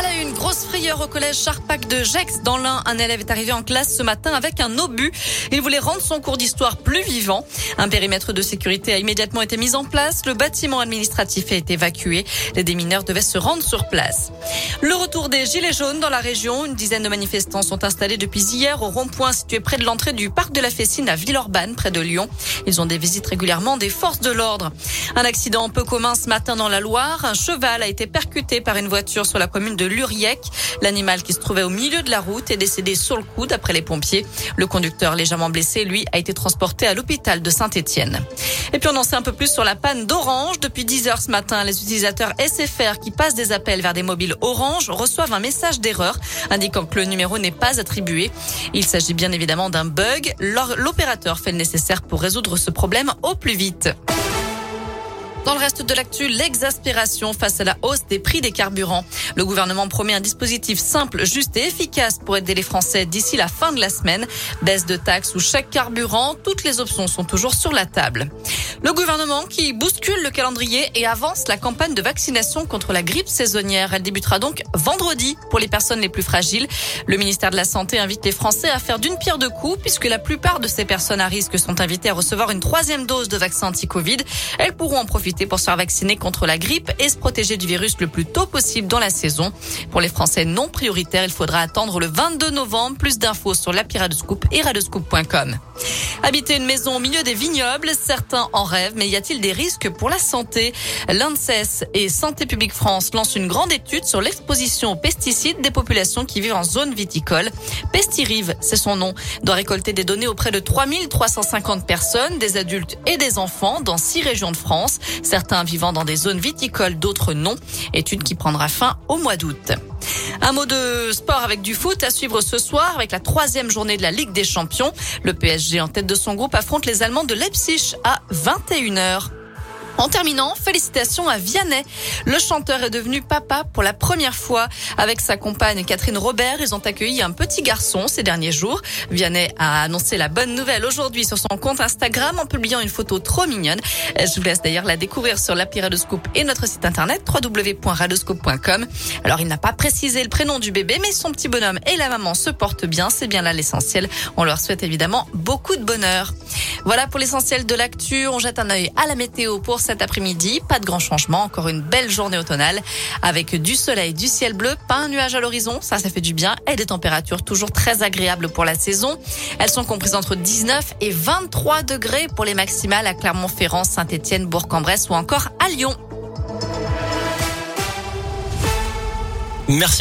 À la une, grosse frayeur au collège Charpac de Gex. Dans l'un, un élève est arrivé en classe ce matin avec un obus. Il voulait rendre son cours d'histoire plus vivant. Un périmètre de sécurité a immédiatement été mis en place. Le bâtiment administratif a été évacué. Les démineurs devaient se rendre sur place. Le retour des Gilets jaunes dans la région. Une dizaine de manifestants sont installés depuis hier au rond-point situé près de l'entrée du parc de la Fessine à Villeurbanne, près de Lyon. Ils ont des visites régulièrement des forces de l'ordre. Un accident peu commun ce matin dans la Loire. Un cheval a été percuté par une voiture sur la commune de Luriec. L'animal qui se trouvait au milieu de la route est décédé sur le coup d'après les pompiers. Le conducteur légèrement blessé, lui, a été transporté à l'hôpital de Saint-Étienne. Et puis on en sait un peu plus sur la panne d'Orange. Depuis 10 heures ce matin, les utilisateurs SFR qui passent des appels vers des mobiles Orange reçoivent un message d'erreur indiquant que le numéro n'est pas attribué. Il s'agit bien évidemment d'un bug. L'opérateur fait le nécessaire pour résoudre ce problème au plus vite. Dans le reste de l'actu, l'exaspération face à la hausse des prix des carburants. Le gouvernement promet un dispositif simple, juste et efficace pour aider les Français d'ici la fin de la semaine. Baisse de taxes ou chaque carburant, toutes les options sont toujours sur la table. Le gouvernement qui bouscule le calendrier et avance la campagne de vaccination contre la grippe saisonnière. Elle débutera donc vendredi pour les personnes les plus fragiles. Le ministère de la Santé invite les Français à faire d'une pierre deux coups puisque la plupart de ces personnes à risque sont invitées à recevoir une troisième dose de vaccin anti-Covid. Elles pourront en profiter pour se faire vacciner contre la grippe et se protéger du virus le plus tôt possible dans la saison. Pour les Français non prioritaires, il faudra attendre le 22 novembre. Plus d'infos sur l'appli et radescoop.com. Habiter une maison au milieu des vignobles, certains en rêvent, mais y a-t-il des risques pour la santé? L'ANSES et Santé publique France lancent une grande étude sur l'exposition aux pesticides des populations qui vivent en zone viticole. Pestirive, c'est son nom, doit récolter des données auprès de 3350 personnes, des adultes et des enfants dans six régions de France, certains vivant dans des zones viticoles, d'autres non. Étude qui prendra fin au mois d'août. Un mot de sport avec du foot à suivre ce soir avec la troisième journée de la Ligue des Champions. Le PSG en tête de son groupe affronte les Allemands de Leipzig à 21h. En terminant, félicitations à Vianney. Le chanteur est devenu papa pour la première fois. Avec sa compagne Catherine Robert, ils ont accueilli un petit garçon ces derniers jours. Vianney a annoncé la bonne nouvelle aujourd'hui sur son compte Instagram en publiant une photo trop mignonne. Je vous laisse d'ailleurs la découvrir sur l'appli Radoscope et notre site internet www.radoscope.com. Alors il n'a pas précisé le prénom du bébé, mais son petit bonhomme et la maman se portent bien. C'est bien là l'essentiel. On leur souhaite évidemment beaucoup de bonheur. Voilà pour l'essentiel de l'actu. On jette un œil à la météo pour cet après-midi. Pas de grand changement. Encore une belle journée automnale avec du soleil, du ciel bleu, pas un nuage à l'horizon. Ça, ça fait du bien et des températures toujours très agréables pour la saison. Elles sont comprises entre 19 et 23 degrés pour les maximales à Clermont-Ferrand, Saint-Etienne, Bourg-en-Bresse ou encore à Lyon. Merci.